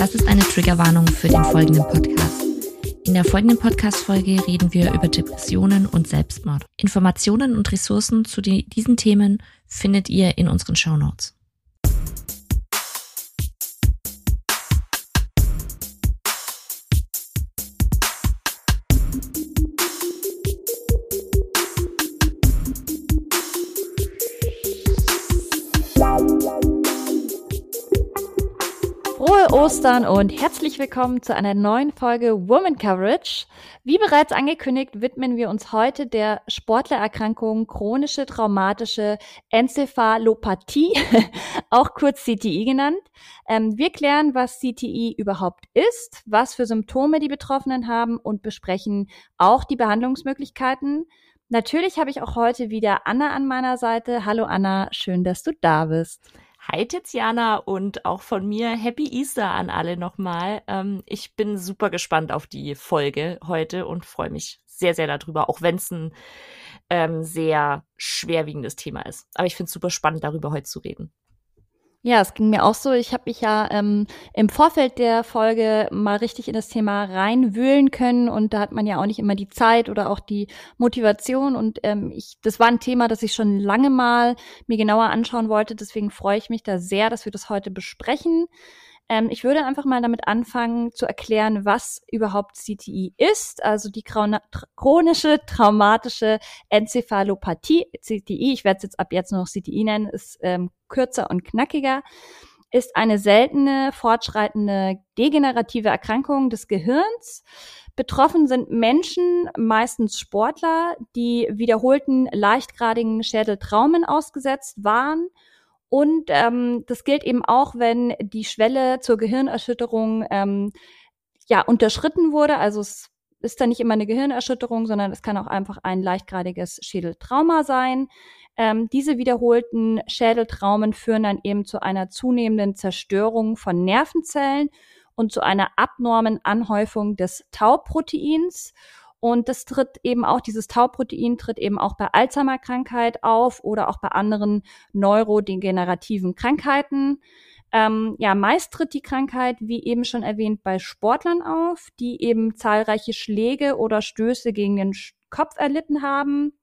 Das ist eine Triggerwarnung für den folgenden Podcast. In der folgenden Podcast-Folge reden wir über Depressionen und Selbstmord. Informationen und Ressourcen zu die, diesen Themen findet ihr in unseren Show Ostern und herzlich willkommen zu einer neuen Folge Woman Coverage. Wie bereits angekündigt, widmen wir uns heute der Sportlererkrankung chronische traumatische Enzephalopathie, auch kurz CTI genannt. Ähm, wir klären, was CTI überhaupt ist, was für Symptome die Betroffenen haben und besprechen auch die Behandlungsmöglichkeiten. Natürlich habe ich auch heute wieder Anna an meiner Seite. Hallo Anna, schön, dass du da bist. Hi Tiziana und auch von mir Happy Easter an alle nochmal. Ähm, ich bin super gespannt auf die Folge heute und freue mich sehr, sehr darüber, auch wenn es ein ähm, sehr schwerwiegendes Thema ist. Aber ich finde es super spannend, darüber heute zu reden. Ja, es ging mir auch so. Ich habe mich ja ähm, im Vorfeld der Folge mal richtig in das Thema reinwühlen können und da hat man ja auch nicht immer die Zeit oder auch die Motivation und ähm, ich, das war ein Thema, das ich schon lange mal mir genauer anschauen wollte. Deswegen freue ich mich da sehr, dass wir das heute besprechen. Ähm, ich würde einfach mal damit anfangen zu erklären, was überhaupt CTI ist, also die chronische traumatische Enzephalopathie. CTI, ich werde es jetzt ab jetzt nur noch CTI nennen, ist ähm, kürzer und knackiger ist eine seltene, fortschreitende degenerative Erkrankung des Gehirns. Betroffen sind Menschen, meistens Sportler, die wiederholten leichtgradigen Schädeltraumen ausgesetzt waren und ähm, das gilt eben auch, wenn die Schwelle zur Gehirnerschütterung ähm, ja unterschritten wurde. Also es ist dann nicht immer eine Gehirnerschütterung, sondern es kann auch einfach ein leichtgradiges Schädeltrauma sein. Ähm, diese wiederholten Schädeltraumen führen dann eben zu einer zunehmenden Zerstörung von Nervenzellen und zu einer abnormen Anhäufung des Tauproteins. Und das tritt eben auch, dieses Tauprotein tritt eben auch bei Alzheimer-Krankheit auf oder auch bei anderen neurodegenerativen Krankheiten. Ähm, ja, meist tritt die Krankheit, wie eben schon erwähnt, bei Sportlern auf, die eben zahlreiche Schläge oder Stöße gegen den Kopf erlitten haben,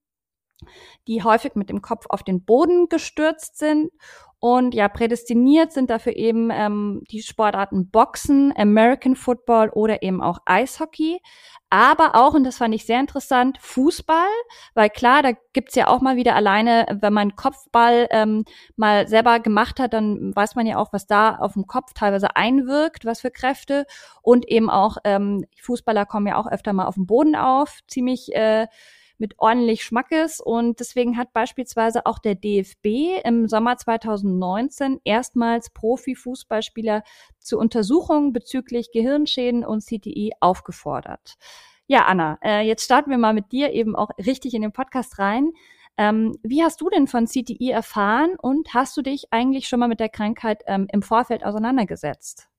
die häufig mit dem Kopf auf den Boden gestürzt sind und ja, prädestiniert sind dafür eben ähm, die Sportarten Boxen, American Football oder eben auch Eishockey. Aber auch, und das fand ich sehr interessant, Fußball, weil klar, da gibt's ja auch mal wieder alleine, wenn man Kopfball ähm, mal selber gemacht hat, dann weiß man ja auch, was da auf dem Kopf teilweise einwirkt, was für Kräfte. Und eben auch ähm, Fußballer kommen ja auch öfter mal auf dem Boden auf, ziemlich äh, mit ordentlich Schmackes. Und deswegen hat beispielsweise auch der DFB im Sommer 2019 erstmals Profifußballspieler zu Untersuchungen bezüglich Gehirnschäden und CTI aufgefordert. Ja, Anna, äh, jetzt starten wir mal mit dir eben auch richtig in den Podcast rein. Ähm, wie hast du denn von CTI erfahren und hast du dich eigentlich schon mal mit der Krankheit ähm, im Vorfeld auseinandergesetzt?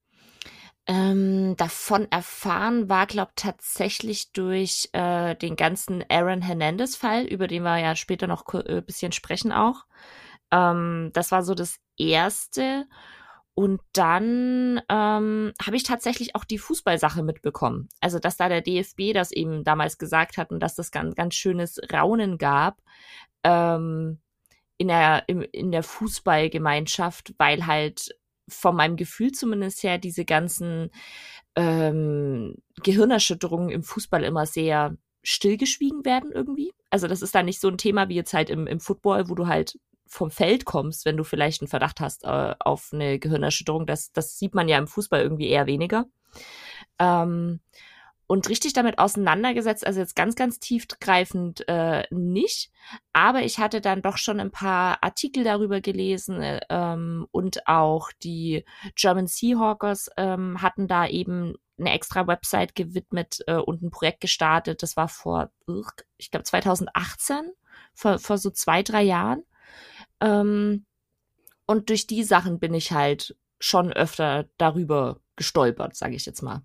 Ähm, davon erfahren war, glaube tatsächlich durch äh, den ganzen Aaron Hernandez-Fall, über den wir ja später noch ein äh, bisschen sprechen auch. Ähm, das war so das Erste. Und dann ähm, habe ich tatsächlich auch die Fußballsache mitbekommen. Also, dass da der DFB das eben damals gesagt hat und dass das ganz, ganz schönes Raunen gab ähm, in, der, im, in der Fußballgemeinschaft, weil halt von meinem Gefühl zumindest her diese ganzen ähm, Gehirnerschütterungen im Fußball immer sehr stillgeschwiegen werden irgendwie. Also das ist da nicht so ein Thema wie jetzt halt im, im Football, wo du halt vom Feld kommst, wenn du vielleicht einen Verdacht hast äh, auf eine Gehirnerschütterung. Das, das sieht man ja im Fußball irgendwie eher weniger. Ähm, und richtig damit auseinandergesetzt, also jetzt ganz, ganz tiefgreifend äh, nicht. Aber ich hatte dann doch schon ein paar Artikel darüber gelesen äh, ähm, und auch die German Seahawkers ähm, hatten da eben eine extra Website gewidmet äh, und ein Projekt gestartet. Das war vor, ich glaube, 2018, vor, vor so zwei, drei Jahren. Ähm, und durch die Sachen bin ich halt schon öfter darüber gestolpert, sage ich jetzt mal.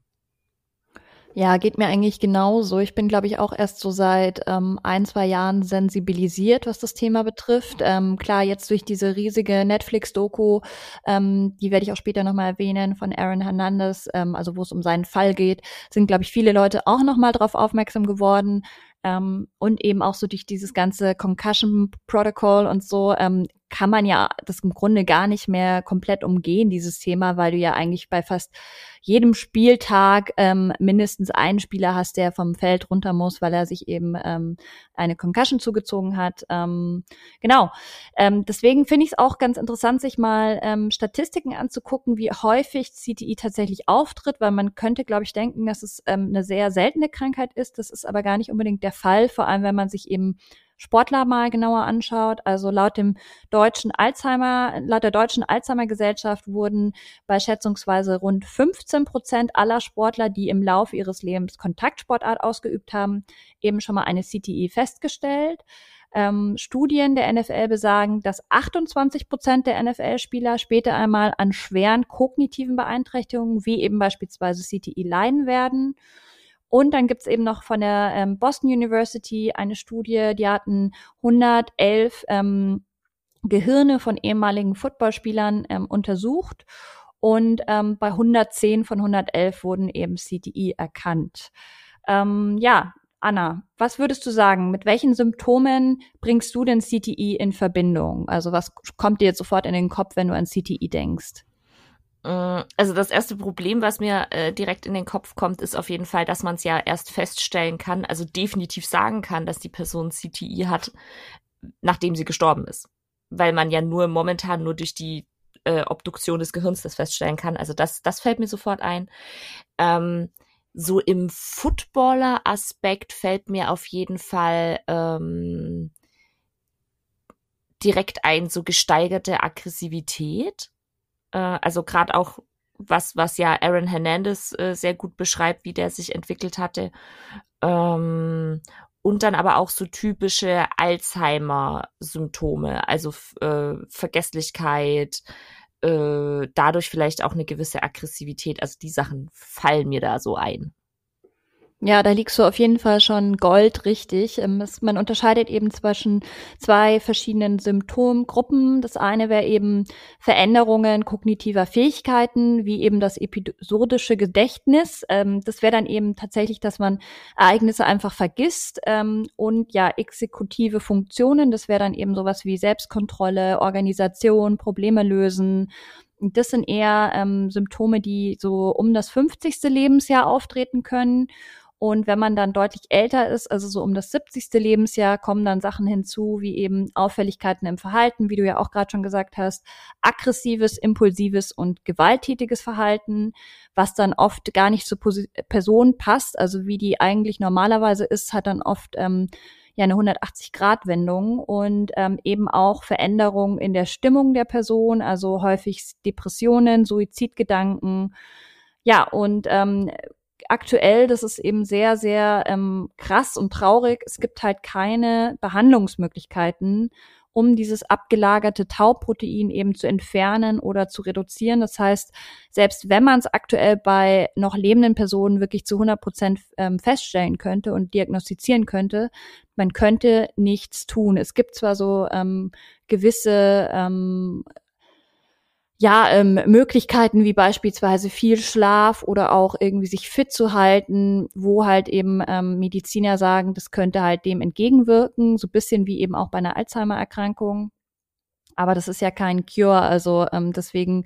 Ja, geht mir eigentlich genauso. Ich bin, glaube ich, auch erst so seit ähm, ein, zwei Jahren sensibilisiert, was das Thema betrifft. Ähm, klar, jetzt durch diese riesige Netflix-Doku, ähm, die werde ich auch später nochmal erwähnen, von Aaron Hernandez, ähm, also wo es um seinen Fall geht, sind, glaube ich, viele Leute auch nochmal drauf aufmerksam geworden. Ähm, und eben auch so durch dieses ganze Concussion Protocol und so ähm, kann man ja das im Grunde gar nicht mehr komplett umgehen, dieses Thema, weil du ja eigentlich bei fast jedem Spieltag ähm, mindestens einen Spieler hast, der vom Feld runter muss, weil er sich eben ähm, eine Concussion zugezogen hat. Ähm, genau. Ähm, deswegen finde ich es auch ganz interessant, sich mal ähm, Statistiken anzugucken, wie häufig CTI tatsächlich auftritt, weil man könnte, glaube ich, denken, dass es ähm, eine sehr seltene Krankheit ist. Das ist aber gar nicht unbedingt der Fall, vor allem wenn man sich eben Sportler mal genauer anschaut. Also laut dem deutschen Alzheimer, laut der deutschen Alzheimer Gesellschaft wurden bei schätzungsweise rund 15 Prozent aller Sportler, die im Laufe ihres Lebens Kontaktsportart ausgeübt haben, eben schon mal eine CTI festgestellt. Ähm, Studien der NFL besagen, dass 28 Prozent der NFL-Spieler später einmal an schweren kognitiven Beeinträchtigungen wie eben beispielsweise CTI leiden werden. Und dann gibt's eben noch von der ähm, Boston University eine Studie, die hatten 111 ähm, Gehirne von ehemaligen Footballspielern ähm, untersucht und ähm, bei 110 von 111 wurden eben CTI erkannt. Ähm, ja, Anna, was würdest du sagen? Mit welchen Symptomen bringst du denn CTI in Verbindung? Also was kommt dir jetzt sofort in den Kopf, wenn du an CTI denkst? Mm, also das erste Problem, was mir äh, direkt in den Kopf kommt, ist auf jeden Fall, dass man es ja erst feststellen kann, also definitiv sagen kann, dass die Person CTI hat, nachdem sie gestorben ist. Weil man ja nur momentan nur durch die äh, Obduktion des Gehirns das feststellen kann. Also das, das fällt mir sofort ein. Ähm, so im Footballer-Aspekt fällt mir auf jeden Fall ähm, direkt ein, so gesteigerte Aggressivität äh, also gerade auch was, was ja Aaron Hernandez äh, sehr gut beschreibt, wie der sich entwickelt hatte. Ähm, und dann aber auch so typische Alzheimer-Symptome, also äh, Vergesslichkeit, äh, dadurch vielleicht auch eine gewisse Aggressivität. Also die Sachen fallen mir da so ein. Ja, da liegst du auf jeden Fall schon Gold richtig. Ähm, man unterscheidet eben zwischen zwei verschiedenen Symptomgruppen. Das eine wäre eben Veränderungen kognitiver Fähigkeiten, wie eben das episodische Gedächtnis. Ähm, das wäre dann eben tatsächlich, dass man Ereignisse einfach vergisst ähm, und ja, exekutive Funktionen. Das wäre dann eben sowas wie Selbstkontrolle, Organisation, Probleme lösen, das sind eher ähm, Symptome, die so um das 50. Lebensjahr auftreten können. Und wenn man dann deutlich älter ist, also so um das 70. Lebensjahr, kommen dann Sachen hinzu, wie eben Auffälligkeiten im Verhalten, wie du ja auch gerade schon gesagt hast, aggressives, impulsives und gewalttätiges Verhalten, was dann oft gar nicht zur Person passt, also wie die eigentlich normalerweise ist, hat dann oft ähm, ja eine 180-Grad-Wendung und ähm, eben auch Veränderungen in der Stimmung der Person, also häufig Depressionen, Suizidgedanken. Ja, und ähm, aktuell, das ist eben sehr, sehr ähm, krass und traurig. Es gibt halt keine Behandlungsmöglichkeiten, um dieses abgelagerte Tauprotein eben zu entfernen oder zu reduzieren. Das heißt, selbst wenn man es aktuell bei noch lebenden Personen wirklich zu 100 Prozent ähm, feststellen könnte und diagnostizieren könnte, man könnte nichts tun. Es gibt zwar so ähm, gewisse ähm, ja, ähm, Möglichkeiten wie beispielsweise viel Schlaf oder auch irgendwie sich fit zu halten, wo halt eben ähm, Mediziner sagen, das könnte halt dem entgegenwirken, so bisschen wie eben auch bei einer Alzheimer-Erkrankung. Aber das ist ja kein Cure, also ähm, deswegen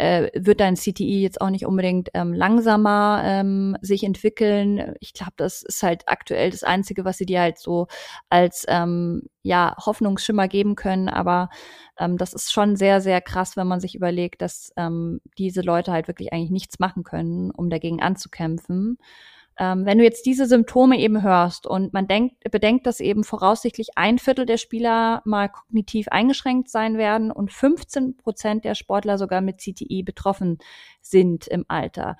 äh, wird dein CTI jetzt auch nicht unbedingt ähm, langsamer ähm, sich entwickeln. Ich glaube, das ist halt aktuell das Einzige, was sie dir halt so als ähm, ja Hoffnungsschimmer geben können. Aber ähm, das ist schon sehr, sehr krass, wenn man sich überlegt, dass ähm, diese Leute halt wirklich eigentlich nichts machen können, um dagegen anzukämpfen. Ähm, wenn du jetzt diese Symptome eben hörst und man denkt, bedenkt, dass eben voraussichtlich ein Viertel der Spieler mal kognitiv eingeschränkt sein werden und 15 Prozent der Sportler sogar mit CTI betroffen sind im Alter.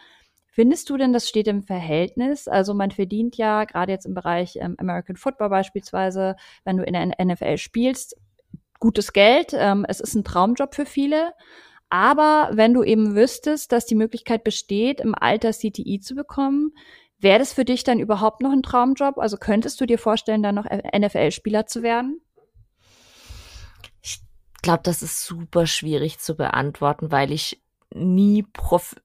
Findest du denn, das steht im Verhältnis? Also man verdient ja gerade jetzt im Bereich ähm, American Football beispielsweise, wenn du in der NFL spielst, gutes Geld. Ähm, es ist ein Traumjob für viele. Aber wenn du eben wüsstest, dass die Möglichkeit besteht, im Alter CTI zu bekommen, Wäre das für dich dann überhaupt noch ein Traumjob? Also könntest du dir vorstellen, dann noch NFL-Spieler zu werden? Ich glaube, das ist super schwierig zu beantworten, weil ich nie prof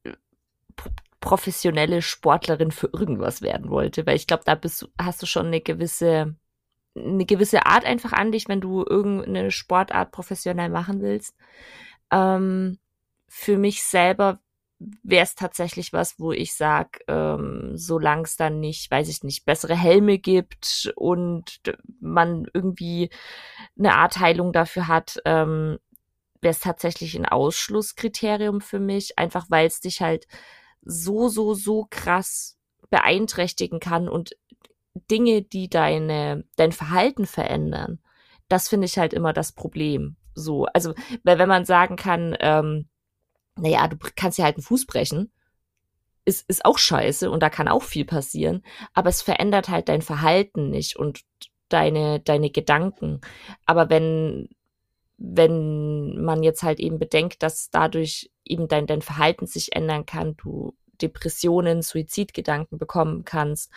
professionelle Sportlerin für irgendwas werden wollte, weil ich glaube, da bist hast du schon eine gewisse eine gewisse Art einfach an dich, wenn du irgendeine Sportart professionell machen willst. Ähm, für mich selber wäre es tatsächlich was, wo ich sag, ähm, solange es dann nicht, weiß ich nicht, bessere Helme gibt und man irgendwie eine Art Heilung dafür hat, ähm, wäre es tatsächlich ein Ausschlusskriterium für mich, einfach weil es dich halt so, so, so krass beeinträchtigen kann und Dinge, die deine, dein Verhalten verändern, das finde ich halt immer das Problem. So, also, weil wenn man sagen kann, ähm, naja, du kannst ja halt einen Fuß brechen, ist, ist auch scheiße und da kann auch viel passieren, aber es verändert halt dein Verhalten nicht und deine, deine Gedanken. Aber wenn, wenn man jetzt halt eben bedenkt, dass dadurch eben dein, dein Verhalten sich ändern kann, du Depressionen, Suizidgedanken bekommen kannst.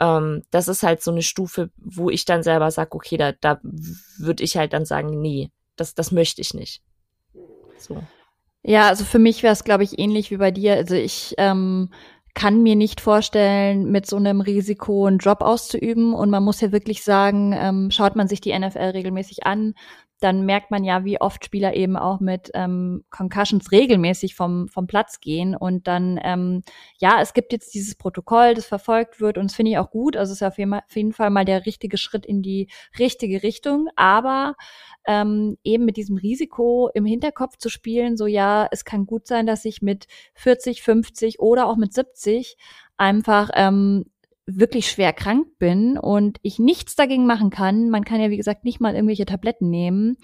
Ähm, das ist halt so eine Stufe, wo ich dann selber sage, okay, da, da würde ich halt dann sagen, nee, das, das möchte ich nicht. So. Ja, also für mich wäre es, glaube ich, ähnlich wie bei dir. Also ich ähm, kann mir nicht vorstellen, mit so einem Risiko einen Job auszuüben. Und man muss ja wirklich sagen, ähm, schaut man sich die NFL regelmäßig an, dann merkt man ja, wie oft Spieler eben auch mit ähm, Concussions regelmäßig vom, vom Platz gehen. Und dann, ähm, ja, es gibt jetzt dieses Protokoll, das verfolgt wird und das finde ich auch gut. Also es ist auf jeden Fall mal der richtige Schritt in die richtige Richtung. Aber ähm, eben mit diesem Risiko im Hinterkopf zu spielen, so ja, es kann gut sein, dass ich mit 40, 50 oder auch mit 70 einfach ähm, wirklich schwer krank bin und ich nichts dagegen machen kann, man kann ja wie gesagt nicht mal irgendwelche Tabletten nehmen.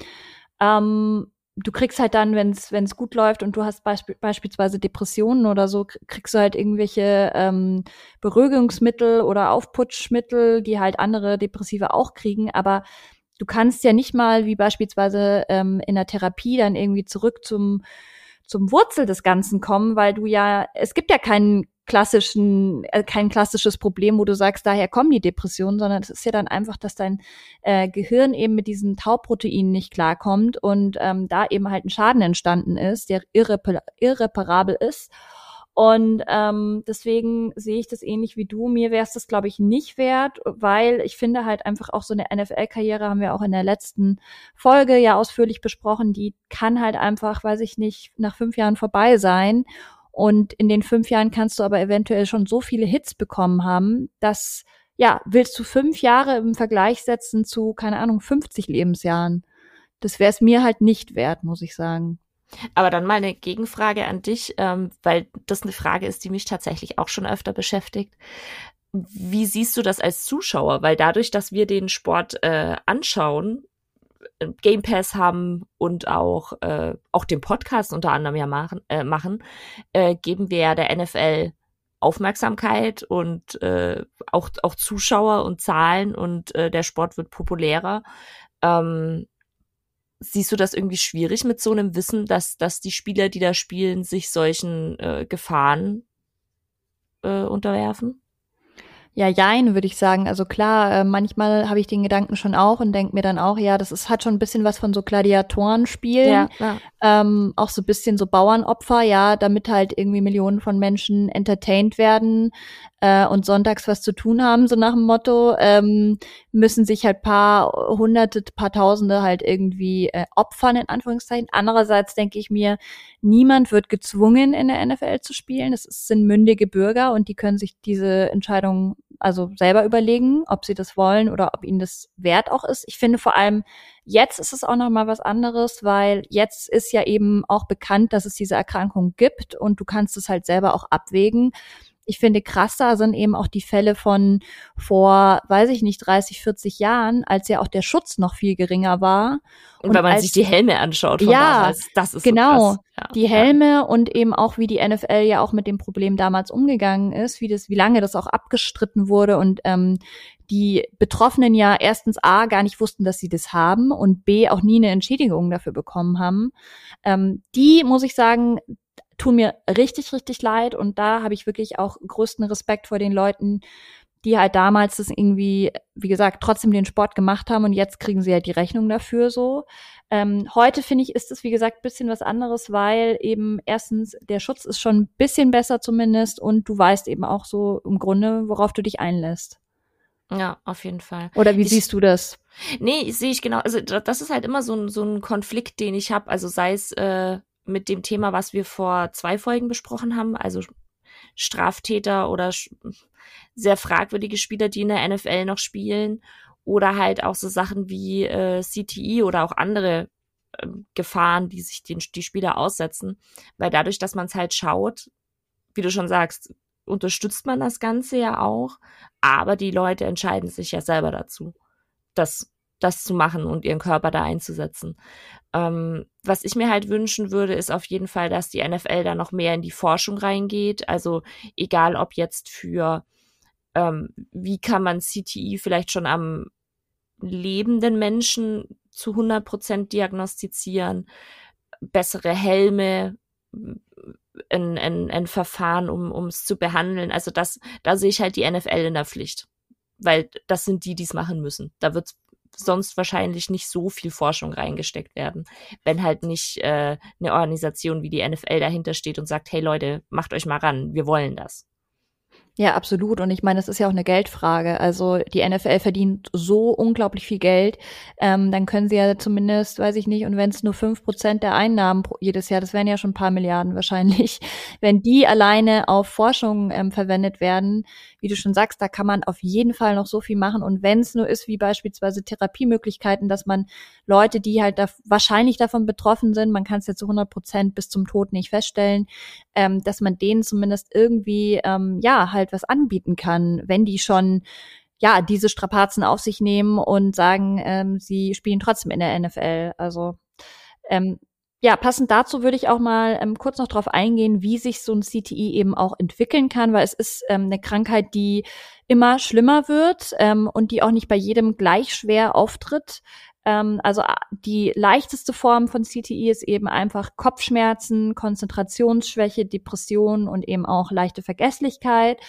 Ähm, du kriegst halt dann, wenn es gut läuft und du hast beisp beispielsweise Depressionen oder so, kriegst du halt irgendwelche ähm, Beruhigungsmittel oder Aufputschmittel, die halt andere Depressive auch kriegen, aber du kannst ja nicht mal wie beispielsweise ähm, in der Therapie dann irgendwie zurück zum zum Wurzel des Ganzen kommen, weil du ja, es gibt ja keinen klassischen, äh, kein klassisches Problem, wo du sagst, daher kommen die Depressionen, sondern es ist ja dann einfach, dass dein äh, Gehirn eben mit diesen Tauproteinen nicht klarkommt und ähm, da eben halt ein Schaden entstanden ist, der irrepa irreparabel ist. Und ähm, deswegen sehe ich das ähnlich wie du. Mir wäre es das, glaube ich, nicht wert, weil ich finde halt einfach auch so eine NFL-Karriere haben wir auch in der letzten Folge ja ausführlich besprochen. Die kann halt einfach, weiß ich nicht, nach fünf Jahren vorbei sein. Und in den fünf Jahren kannst du aber eventuell schon so viele Hits bekommen haben, dass, ja, willst du fünf Jahre im Vergleich setzen zu, keine Ahnung, 50 Lebensjahren? Das wäre es mir halt nicht wert, muss ich sagen. Aber dann mal eine Gegenfrage an dich, ähm, weil das eine Frage ist, die mich tatsächlich auch schon öfter beschäftigt. Wie siehst du das als Zuschauer? Weil dadurch, dass wir den Sport äh, anschauen, Game Pass haben und auch, äh, auch den Podcast unter anderem ja machen, äh, machen äh, geben wir ja der NFL Aufmerksamkeit und äh, auch, auch Zuschauer und Zahlen und äh, der Sport wird populärer. Ähm, siehst du das irgendwie schwierig mit so einem Wissen, dass, dass die Spieler, die da spielen, sich solchen äh, Gefahren äh, unterwerfen? Ja, jein, würde ich sagen. Also klar, äh, manchmal habe ich den Gedanken schon auch und denke mir dann auch, ja, das ist, hat schon ein bisschen was von so Gladiatorenspielen. Ja, ja. Ähm, auch so ein bisschen so Bauernopfer, ja, damit halt irgendwie Millionen von Menschen entertained werden äh, und sonntags was zu tun haben, so nach dem Motto, ähm, müssen sich halt paar hunderte, paar tausende halt irgendwie äh, opfern, in Anführungszeichen. Andererseits denke ich mir, niemand wird gezwungen, in der NFL zu spielen. Es sind mündige Bürger und die können sich diese Entscheidung also selber überlegen, ob sie das wollen oder ob ihnen das wert auch ist. Ich finde vor allem jetzt ist es auch noch mal was anderes, weil jetzt ist ja eben auch bekannt, dass es diese Erkrankung gibt und du kannst es halt selber auch abwägen. Ich finde krasser sind eben auch die Fälle von vor, weiß ich nicht, 30, 40 Jahren, als ja auch der Schutz noch viel geringer war. Und, und wenn man als, sich die Helme anschaut, ja, damals, das ist genau, so ja, die Helme ja. und eben auch wie die NFL ja auch mit dem Problem damals umgegangen ist, wie das, wie lange das auch abgestritten wurde und ähm, die Betroffenen ja erstens A gar nicht wussten, dass sie das haben und B auch nie eine Entschädigung dafür bekommen haben. Ähm, die, muss ich sagen, tun mir richtig, richtig leid. Und da habe ich wirklich auch größten Respekt vor den Leuten, die halt damals das irgendwie, wie gesagt, trotzdem den Sport gemacht haben und jetzt kriegen sie ja halt die Rechnung dafür so. Ähm, heute finde ich, ist es, wie gesagt, bisschen was anderes, weil eben erstens der Schutz ist schon ein bisschen besser zumindest und du weißt eben auch so im Grunde, worauf du dich einlässt. Ja, auf jeden Fall. Oder wie ich, siehst du das? Nee, sehe ich genau. Also das ist halt immer so ein, so ein Konflikt, den ich habe. Also sei es äh, mit dem Thema, was wir vor zwei Folgen besprochen haben, also Straftäter oder sehr fragwürdige Spieler, die in der NFL noch spielen. Oder halt auch so Sachen wie äh, CTI oder auch andere äh, Gefahren, die sich den, die Spieler aussetzen. Weil dadurch, dass man es halt schaut, wie du schon sagst, unterstützt man das Ganze ja auch, aber die Leute entscheiden sich ja selber dazu, das, das zu machen und ihren Körper da einzusetzen. Ähm, was ich mir halt wünschen würde, ist auf jeden Fall, dass die NFL da noch mehr in die Forschung reingeht. Also egal ob jetzt für, ähm, wie kann man CTI vielleicht schon am lebenden Menschen zu 100 Prozent diagnostizieren, bessere Helme, ein, ein, ein Verfahren, um es zu behandeln. Also das, da sehe ich halt die NFL in der Pflicht. Weil das sind die, die es machen müssen. Da wird sonst wahrscheinlich nicht so viel Forschung reingesteckt werden, wenn halt nicht äh, eine Organisation wie die NFL dahinter steht und sagt, hey Leute, macht euch mal ran, wir wollen das. Ja, absolut. Und ich meine, es ist ja auch eine Geldfrage. Also die NFL verdient so unglaublich viel Geld. Ähm, dann können sie ja zumindest, weiß ich nicht, und wenn es nur fünf Prozent der Einnahmen jedes Jahr, das wären ja schon ein paar Milliarden wahrscheinlich, wenn die alleine auf Forschung ähm, verwendet werden, wie du schon sagst, da kann man auf jeden Fall noch so viel machen. Und wenn es nur ist, wie beispielsweise Therapiemöglichkeiten, dass man Leute, die halt da wahrscheinlich davon betroffen sind, man kann es ja zu 100 Prozent bis zum Tod nicht feststellen, ähm, dass man denen zumindest irgendwie, ähm, ja, halt was anbieten kann, wenn die schon ja, diese Strapazen auf sich nehmen und sagen, ähm, sie spielen trotzdem in der NFL. Also ähm, ja, passend dazu würde ich auch mal ähm, kurz noch darauf eingehen, wie sich so ein CTI eben auch entwickeln kann, weil es ist ähm, eine Krankheit, die immer schlimmer wird ähm, und die auch nicht bei jedem gleich schwer auftritt. Ähm, also die leichteste Form von CTI ist eben einfach Kopfschmerzen, Konzentrationsschwäche, Depression und eben auch leichte Vergesslichkeit.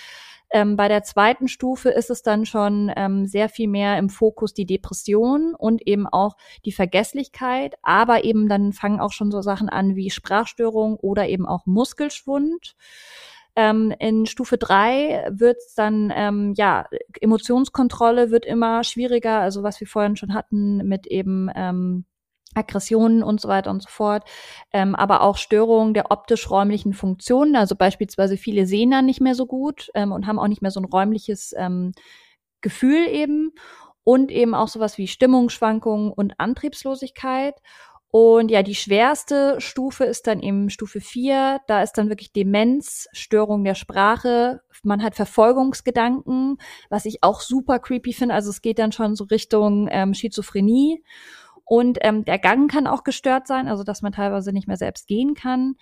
Ähm, bei der zweiten Stufe ist es dann schon ähm, sehr viel mehr im Fokus die Depression und eben auch die Vergesslichkeit, aber eben dann fangen auch schon so Sachen an wie Sprachstörung oder eben auch Muskelschwund. Ähm, in Stufe drei wird dann, ähm, ja, Emotionskontrolle wird immer schwieriger, also was wir vorhin schon hatten mit eben ähm, Aggressionen und so weiter und so fort, ähm, aber auch Störungen der optisch-räumlichen Funktionen. Also beispielsweise viele sehen dann nicht mehr so gut ähm, und haben auch nicht mehr so ein räumliches ähm, Gefühl eben und eben auch sowas wie Stimmungsschwankungen und Antriebslosigkeit. Und ja, die schwerste Stufe ist dann eben Stufe 4. Da ist dann wirklich Demenz, Störung der Sprache. Man hat Verfolgungsgedanken, was ich auch super creepy finde. Also es geht dann schon so Richtung ähm, Schizophrenie. Und ähm, der Gang kann auch gestört sein, also dass man teilweise nicht mehr selbst gehen kann.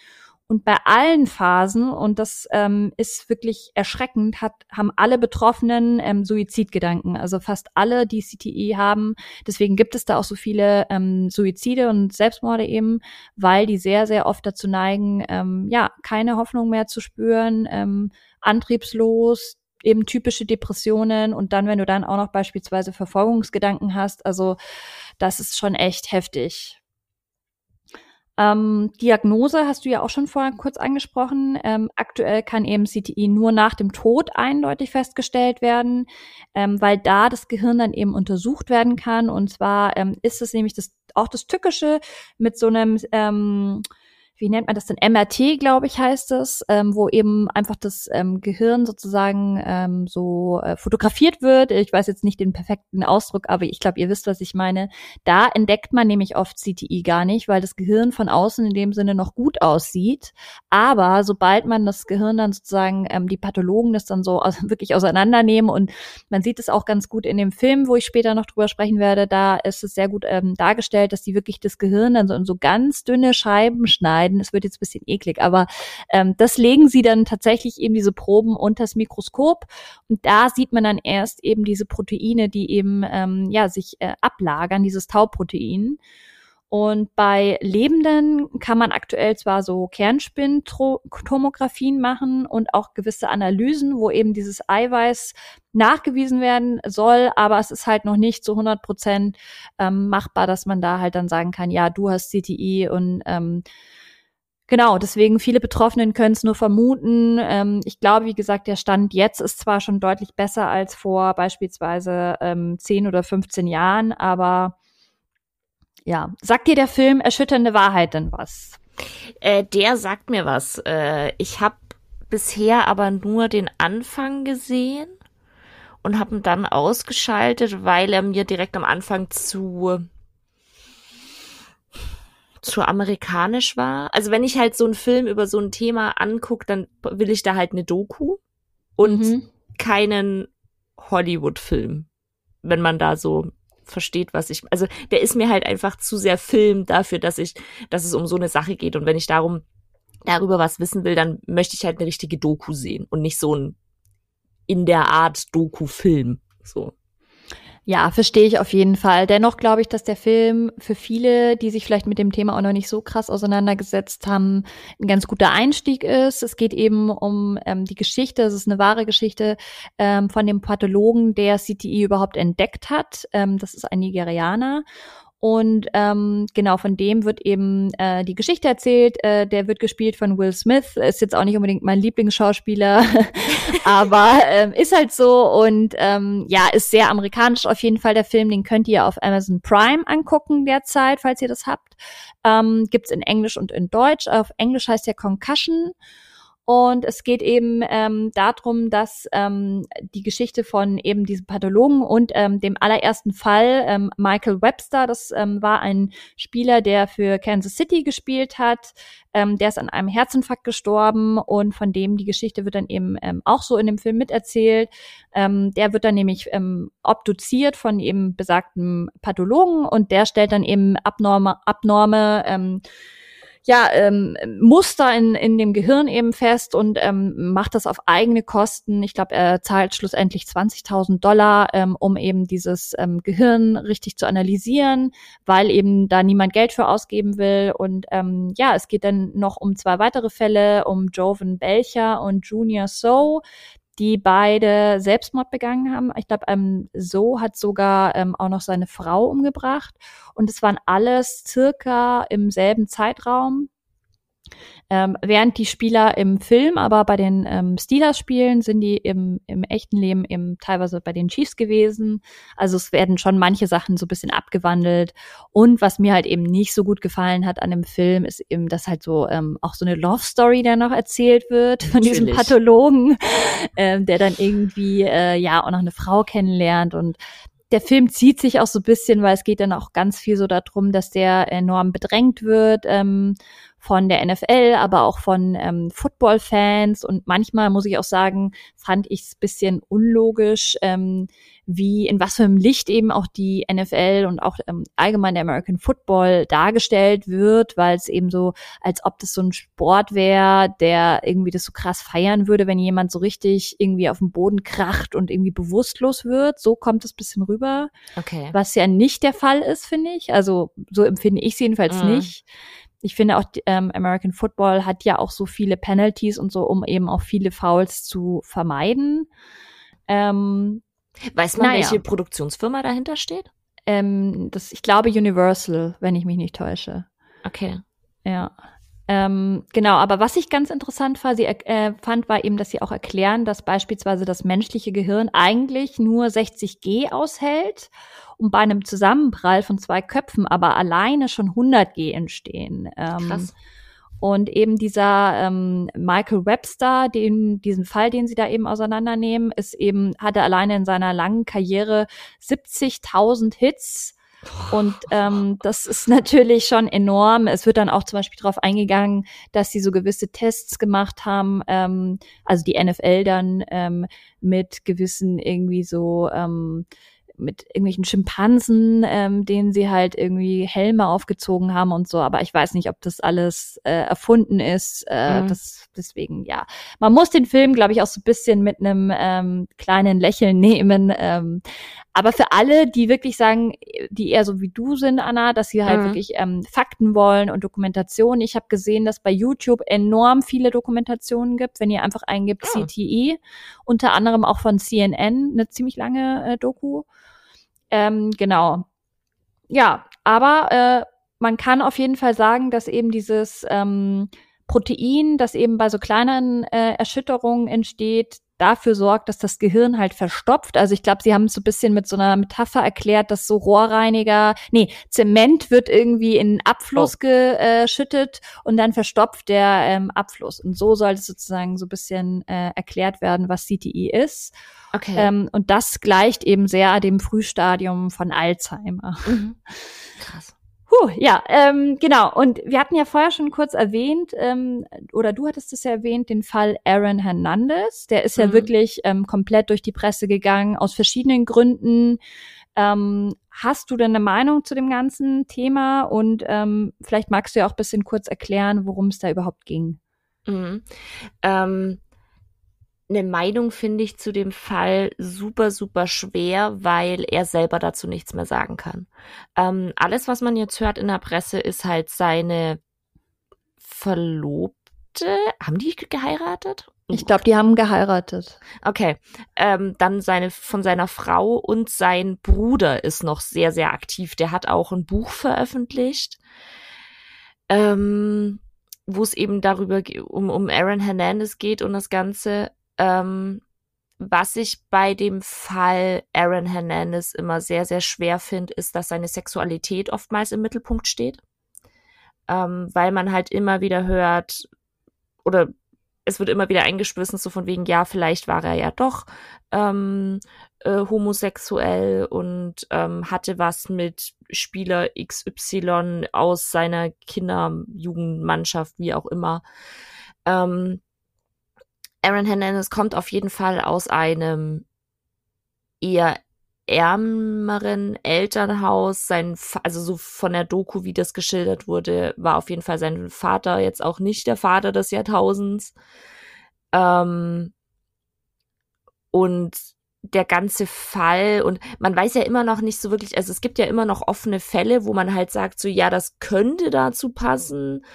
Und bei allen Phasen, und das ähm, ist wirklich erschreckend, hat, haben alle Betroffenen ähm, Suizidgedanken. Also fast alle, die CTI haben. Deswegen gibt es da auch so viele ähm, Suizide und Selbstmorde eben, weil die sehr, sehr oft dazu neigen, ähm, ja, keine Hoffnung mehr zu spüren, ähm, antriebslos, eben typische Depressionen und dann, wenn du dann auch noch beispielsweise Verfolgungsgedanken hast, also das ist schon echt heftig. Ähm, Diagnose hast du ja auch schon vorher kurz angesprochen. Ähm, aktuell kann eben CTI nur nach dem Tod eindeutig festgestellt werden, ähm, weil da das Gehirn dann eben untersucht werden kann. Und zwar ähm, ist es nämlich das, auch das Tückische mit so einem ähm, wie nennt man das denn? MRT, glaube ich, heißt es, ähm, wo eben einfach das ähm, Gehirn sozusagen ähm, so äh, fotografiert wird. Ich weiß jetzt nicht den perfekten Ausdruck, aber ich glaube, ihr wisst, was ich meine. Da entdeckt man nämlich oft CTI gar nicht, weil das Gehirn von außen in dem Sinne noch gut aussieht. Aber sobald man das Gehirn dann sozusagen, ähm, die Pathologen das dann so aus, wirklich auseinandernehmen und man sieht es auch ganz gut in dem Film, wo ich später noch drüber sprechen werde, da ist es sehr gut ähm, dargestellt, dass die wirklich das Gehirn dann so in so ganz dünne Scheiben schneiden schneiden. Es wird jetzt ein bisschen eklig, aber ähm, das legen sie dann tatsächlich eben diese Proben unter das Mikroskop und da sieht man dann erst eben diese Proteine, die eben ähm, ja sich äh, ablagern, dieses Tauprotein. Und bei Lebenden kann man aktuell zwar so Kernspintomographien machen und auch gewisse Analysen, wo eben dieses Eiweiß nachgewiesen werden soll, aber es ist halt noch nicht zu 100 Prozent ähm, machbar, dass man da halt dann sagen kann, ja, du hast CTI und ähm, Genau, deswegen viele Betroffenen können es nur vermuten. Ähm, ich glaube, wie gesagt, der Stand jetzt ist zwar schon deutlich besser als vor beispielsweise ähm, 10 oder 15 Jahren, aber ja, sagt dir der Film Erschütternde Wahrheit denn was? Äh, der sagt mir was. Äh, ich habe bisher aber nur den Anfang gesehen und habe ihn dann ausgeschaltet, weil er mir direkt am Anfang zu zu amerikanisch war. Also wenn ich halt so einen Film über so ein Thema angucke, dann will ich da halt eine Doku und mhm. keinen Hollywood-Film, wenn man da so versteht, was ich, also der ist mir halt einfach zu sehr Film dafür, dass ich, dass es um so eine Sache geht und wenn ich darum darüber was wissen will, dann möchte ich halt eine richtige Doku sehen und nicht so ein in der Art Doku-Film, so. Ja, verstehe ich auf jeden Fall. Dennoch glaube ich, dass der Film für viele, die sich vielleicht mit dem Thema auch noch nicht so krass auseinandergesetzt haben, ein ganz guter Einstieg ist. Es geht eben um ähm, die Geschichte, es ist eine wahre Geschichte ähm, von dem Pathologen, der CTI überhaupt entdeckt hat. Ähm, das ist ein Nigerianer. Und ähm, genau von dem wird eben äh, die Geschichte erzählt. Äh, der wird gespielt von Will Smith. Ist jetzt auch nicht unbedingt mein Lieblingsschauspieler, aber ähm, ist halt so. Und ähm, ja, ist sehr amerikanisch auf jeden Fall der Film. Den könnt ihr auf Amazon Prime angucken derzeit, falls ihr das habt. Ähm, Gibt in Englisch und in Deutsch. Auf Englisch heißt der Concussion. Und es geht eben ähm, darum, dass ähm, die Geschichte von eben diesem Pathologen und ähm, dem allerersten Fall, ähm, Michael Webster, das ähm, war ein Spieler, der für Kansas City gespielt hat, ähm, der ist an einem Herzinfarkt gestorben und von dem die Geschichte wird dann eben ähm, auch so in dem Film miterzählt. Ähm, der wird dann nämlich ähm, obduziert von eben besagten Pathologen und der stellt dann eben abnorme, abnorme ähm, ja, ähm, Muster in, in dem Gehirn eben fest und ähm, macht das auf eigene Kosten. Ich glaube, er zahlt schlussendlich 20.000 Dollar, ähm, um eben dieses ähm, Gehirn richtig zu analysieren, weil eben da niemand Geld für ausgeben will. Und ähm, ja, es geht dann noch um zwei weitere Fälle, um Joven Belcher und Junior So die beide Selbstmord begangen haben. Ich glaube, ähm, So hat sogar ähm, auch noch seine Frau umgebracht. Und es waren alles circa im selben Zeitraum. Ähm, während die Spieler im Film, aber bei den ähm, Steelers spielen, sind die im, im echten Leben eben teilweise bei den Chiefs gewesen. Also es werden schon manche Sachen so ein bisschen abgewandelt. Und was mir halt eben nicht so gut gefallen hat an dem Film, ist eben, dass halt so ähm, auch so eine Love Story da noch erzählt wird von Natürlich. diesem Pathologen, ähm, der dann irgendwie äh, ja auch noch eine Frau kennenlernt und der Film zieht sich auch so ein bisschen, weil es geht dann auch ganz viel so darum, dass der enorm bedrängt wird ähm, von der NFL, aber auch von ähm, Football-Fans. Und manchmal muss ich auch sagen, fand ich es bisschen unlogisch, ähm, wie in was für einem Licht eben auch die NFL und auch ähm, allgemein der American Football dargestellt wird, weil es eben so, als ob das so ein Sport wäre, der irgendwie das so krass feiern würde, wenn jemand so richtig irgendwie auf dem Boden kracht und irgendwie bewusstlos wird. So kommt es bisschen rüber. Okay. Was ja nicht der Fall ist, finde ich. Also so empfinde ich es jedenfalls mhm. nicht ich finde auch ähm, American Football hat ja auch so viele Penalties und so, um eben auch viele Fouls zu vermeiden. Ähm, Weiß man, naja. welche Produktionsfirma dahinter steht? Ähm, das, ich glaube Universal, wenn ich mich nicht täusche. Okay. Ja. Ähm, genau, aber was ich ganz interessant war, sie, äh, fand, war eben, dass sie auch erklären, dass beispielsweise das menschliche Gehirn eigentlich nur 60 G aushält und bei einem Zusammenprall von zwei Köpfen aber alleine schon 100 G entstehen. Ähm, Krass. Und eben dieser ähm, Michael Webster, den, diesen Fall, den sie da eben auseinandernehmen, ist eben, hatte alleine in seiner langen Karriere 70.000 Hits und ähm, das ist natürlich schon enorm. Es wird dann auch zum Beispiel darauf eingegangen, dass sie so gewisse Tests gemacht haben, ähm, also die NFL dann ähm, mit gewissen irgendwie so ähm, mit irgendwelchen Schimpansen, ähm, denen sie halt irgendwie Helme aufgezogen haben und so. Aber ich weiß nicht, ob das alles äh, erfunden ist. Äh, mhm. das, deswegen, ja. Man muss den Film, glaube ich, auch so ein bisschen mit einem ähm, kleinen Lächeln nehmen. Ähm, aber für alle, die wirklich sagen, die eher so wie du sind, Anna, dass sie halt mhm. wirklich ähm, Fakten wollen und Dokumentation. Ich habe gesehen, dass bei YouTube enorm viele Dokumentationen gibt, wenn ihr einfach eingibt mhm. Ah. CTE, unter anderem auch von CNN, eine ziemlich lange äh, Doku. Ähm, genau. Ja, aber äh, man kann auf jeden Fall sagen, dass eben dieses ähm, Protein, das eben bei so kleinen äh, Erschütterungen entsteht, dafür sorgt, dass das Gehirn halt verstopft. Also ich glaube, sie haben es so ein bisschen mit so einer Metapher erklärt, dass so Rohrreiniger, nee, Zement wird irgendwie in Abfluss oh. geschüttet und dann verstopft der ähm, Abfluss. Und so soll es sozusagen so ein bisschen äh, erklärt werden, was CTI ist. Okay. Ähm, und das gleicht eben sehr dem Frühstadium von Alzheimer. Mhm. Krass. Puh, ja, ähm, genau. Und wir hatten ja vorher schon kurz erwähnt, ähm, oder du hattest es ja erwähnt, den Fall Aaron Hernandez. Der ist mhm. ja wirklich ähm, komplett durch die Presse gegangen, aus verschiedenen Gründen. Ähm, hast du denn eine Meinung zu dem ganzen Thema? Und ähm, vielleicht magst du ja auch ein bisschen kurz erklären, worum es da überhaupt ging. Mhm. Ähm eine Meinung, finde ich, zu dem Fall super, super schwer, weil er selber dazu nichts mehr sagen kann. Ähm, alles, was man jetzt hört in der Presse, ist halt seine Verlobte. Haben die geheiratet? Ich glaube, die haben geheiratet. Okay. Ähm, dann seine von seiner Frau und sein Bruder ist noch sehr, sehr aktiv. Der hat auch ein Buch veröffentlicht. Ähm, wo es eben darüber um, um Aaron Hernandez geht und das Ganze. Ähm, was ich bei dem Fall Aaron Hernandez immer sehr, sehr schwer finde, ist, dass seine Sexualität oftmals im Mittelpunkt steht. Ähm, weil man halt immer wieder hört, oder es wird immer wieder eingeschmissen, so von wegen, ja, vielleicht war er ja doch ähm, äh, homosexuell und ähm, hatte was mit Spieler XY aus seiner Kinderjugendmannschaft, wie auch immer. Ähm, Aaron Hernandez kommt auf jeden Fall aus einem eher ärmeren Elternhaus. Sein, also so von der Doku, wie das geschildert wurde, war auf jeden Fall sein Vater jetzt auch nicht der Vater des Jahrtausends. Ähm, und der ganze Fall und man weiß ja immer noch nicht so wirklich, also es gibt ja immer noch offene Fälle, wo man halt sagt, so ja, das könnte dazu passen,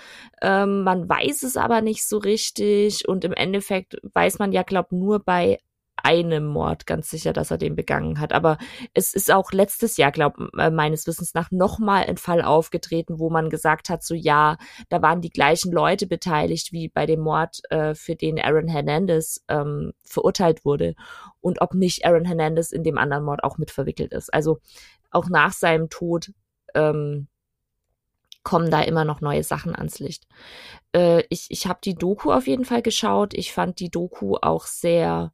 ähm, man weiß es aber nicht so richtig und im Endeffekt weiß man ja, glaub, nur bei einem Mord ganz sicher, dass er den begangen hat. Aber es ist auch letztes Jahr, glaub äh, meines Wissens nach, nochmal ein Fall aufgetreten, wo man gesagt hat, so ja, da waren die gleichen Leute beteiligt wie bei dem Mord, äh, für den Aaron Hernandez ähm, verurteilt wurde. Und ob nicht Aaron Hernandez in dem anderen Mord auch mit verwickelt ist. Also auch nach seinem Tod ähm, kommen da immer noch neue Sachen ans Licht. Äh, ich ich habe die Doku auf jeden Fall geschaut. Ich fand die Doku auch sehr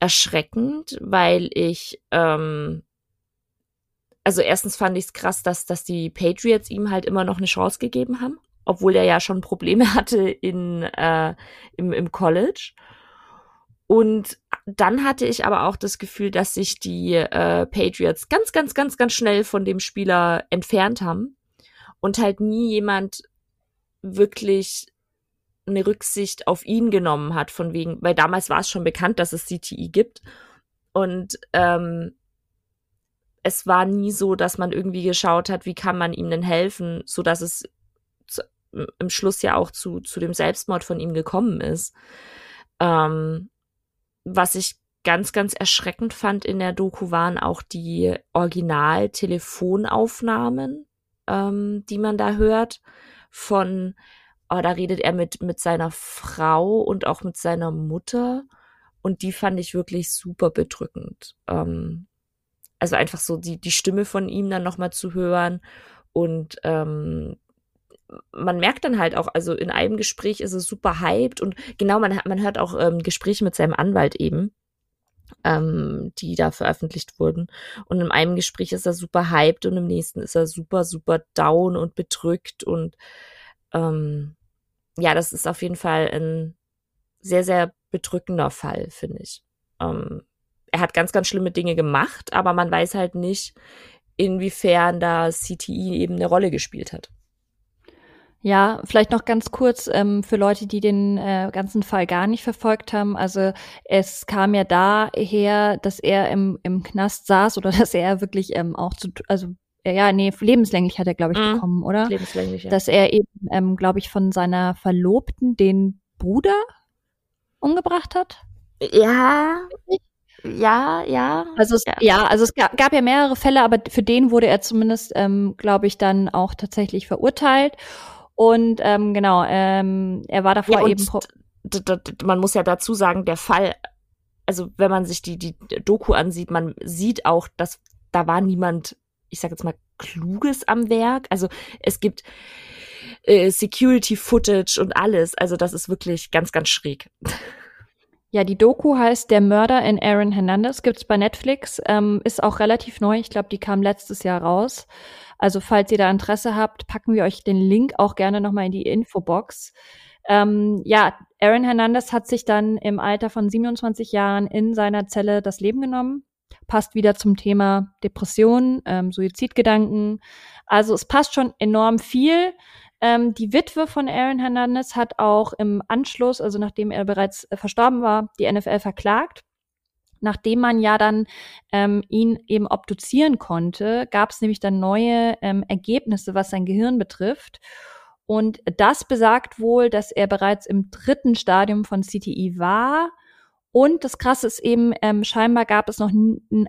erschreckend, weil ich, ähm, also erstens fand ich es krass, dass, dass die Patriots ihm halt immer noch eine Chance gegeben haben, obwohl er ja schon Probleme hatte in, äh, im, im College. Und dann hatte ich aber auch das Gefühl, dass sich die äh, Patriots ganz, ganz, ganz, ganz schnell von dem Spieler entfernt haben und halt nie jemand wirklich eine Rücksicht auf ihn genommen hat, von wegen, weil damals war es schon bekannt, dass es CTI gibt. Und ähm, es war nie so, dass man irgendwie geschaut hat, wie kann man ihm denn helfen, so dass es zu, im Schluss ja auch zu, zu dem Selbstmord von ihm gekommen ist. Ähm, was ich ganz, ganz erschreckend fand in der Doku waren auch die Original-Telefonaufnahmen, ähm, die man da hört von aber da redet er mit, mit seiner Frau und auch mit seiner Mutter. Und die fand ich wirklich super bedrückend. Ähm, also einfach so die, die Stimme von ihm dann nochmal zu hören. Und ähm, man merkt dann halt auch, also in einem Gespräch ist es super hyped und genau, man, man hört auch ähm, Gespräche mit seinem Anwalt eben, ähm, die da veröffentlicht wurden. Und in einem Gespräch ist er super hyped und im nächsten ist er super, super down und bedrückt und ähm, ja, das ist auf jeden Fall ein sehr, sehr bedrückender Fall, finde ich. Ähm, er hat ganz, ganz schlimme Dinge gemacht, aber man weiß halt nicht, inwiefern da CTI eben eine Rolle gespielt hat. Ja, vielleicht noch ganz kurz ähm, für Leute, die den äh, ganzen Fall gar nicht verfolgt haben. Also es kam ja daher, dass er im, im Knast saß oder dass er wirklich ähm, auch zu, also ja, nee, lebenslänglich hat er, glaube ich, mhm. bekommen, oder? Lebenslänglich, ja. Dass er eben, ähm, glaube ich, von seiner Verlobten den Bruder umgebracht hat. Ja. Ja, ja. Also es, ja. ja. also es gab, gab ja mehrere Fälle, aber für den wurde er zumindest, ähm, glaube ich, dann auch tatsächlich verurteilt. Und ähm, genau, ähm, er war davor ja, eben. Man muss ja dazu sagen, der Fall, also wenn man sich die, die Doku ansieht, man sieht auch, dass da war niemand, ich sag jetzt mal, Kluges am Werk. Also es gibt äh, Security-Footage und alles. Also das ist wirklich ganz, ganz schräg. Ja, die Doku heißt Der Mörder in Aaron Hernandez, gibt's bei Netflix, ähm, ist auch relativ neu. Ich glaube, die kam letztes Jahr raus. Also falls ihr da Interesse habt, packen wir euch den Link auch gerne nochmal in die Infobox. Ähm, ja, Aaron Hernandez hat sich dann im Alter von 27 Jahren in seiner Zelle das Leben genommen. Passt wieder zum Thema Depression, ähm, Suizidgedanken. Also es passt schon enorm viel. Ähm, die Witwe von Aaron Hernandez hat auch im Anschluss, also nachdem er bereits äh, verstorben war, die NFL verklagt. Nachdem man ja dann ähm, ihn eben obduzieren konnte, gab es nämlich dann neue ähm, Ergebnisse, was sein Gehirn betrifft. Und das besagt wohl, dass er bereits im dritten Stadium von CTI war und das Krasse ist eben, ähm, scheinbar gab es noch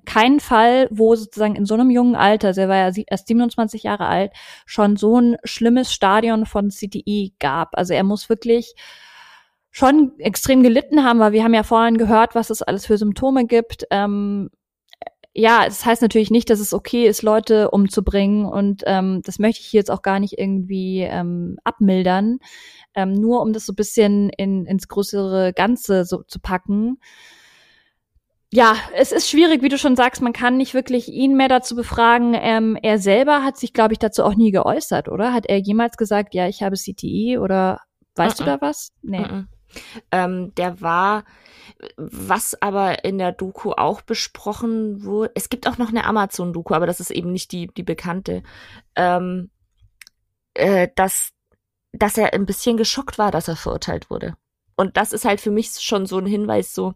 keinen Fall, wo sozusagen in so einem jungen Alter, also er war ja erst 27 Jahre alt, schon so ein schlimmes Stadion von CTI gab. Also er muss wirklich schon extrem gelitten haben, weil wir haben ja vorhin gehört, was es alles für Symptome gibt. Ähm, ja, es das heißt natürlich nicht, dass es okay ist, Leute umzubringen und ähm, das möchte ich hier jetzt auch gar nicht irgendwie ähm, abmildern ähm, nur um das so ein bisschen in, ins größere Ganze so zu packen. Ja, es ist schwierig, wie du schon sagst, man kann nicht wirklich ihn mehr dazu befragen. Ähm, er selber hat sich, glaube ich, dazu auch nie geäußert, oder? Hat er jemals gesagt, ja, ich habe CTI oder weißt uh -uh. du da was? Nee. Uh ähm, der war, was aber in der Doku auch besprochen wurde, es gibt auch noch eine Amazon-Doku, aber das ist eben nicht die, die bekannte, ähm, äh, dass dass er ein bisschen geschockt war, dass er verurteilt wurde. Und das ist halt für mich schon so ein Hinweis, so,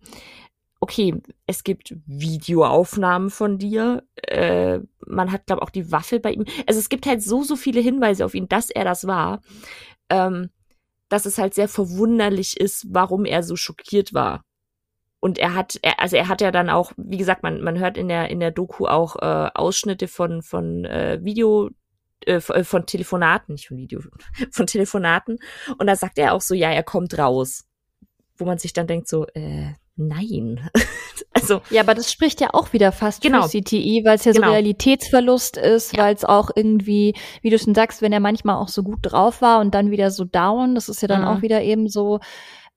okay, es gibt Videoaufnahmen von dir, äh, man hat, glaube auch die Waffe bei ihm. Also es gibt halt so, so viele Hinweise auf ihn, dass er das war, ähm, dass es halt sehr verwunderlich ist, warum er so schockiert war. Und er hat, er, also er hat ja dann auch, wie gesagt, man, man hört in der, in der Doku auch äh, Ausschnitte von, von äh, Video, äh, äh, von Telefonaten, nicht von Video, von Telefonaten. Und da sagt er auch so, ja, er kommt raus. Wo man sich dann denkt so, äh, nein. also ja, aber das spricht ja auch wieder fast genau. für CTI, weil es ja genau. so Realitätsverlust ist, ja. weil es auch irgendwie, wie du schon sagst, wenn er manchmal auch so gut drauf war und dann wieder so down, das ist ja dann mhm. auch wieder eben so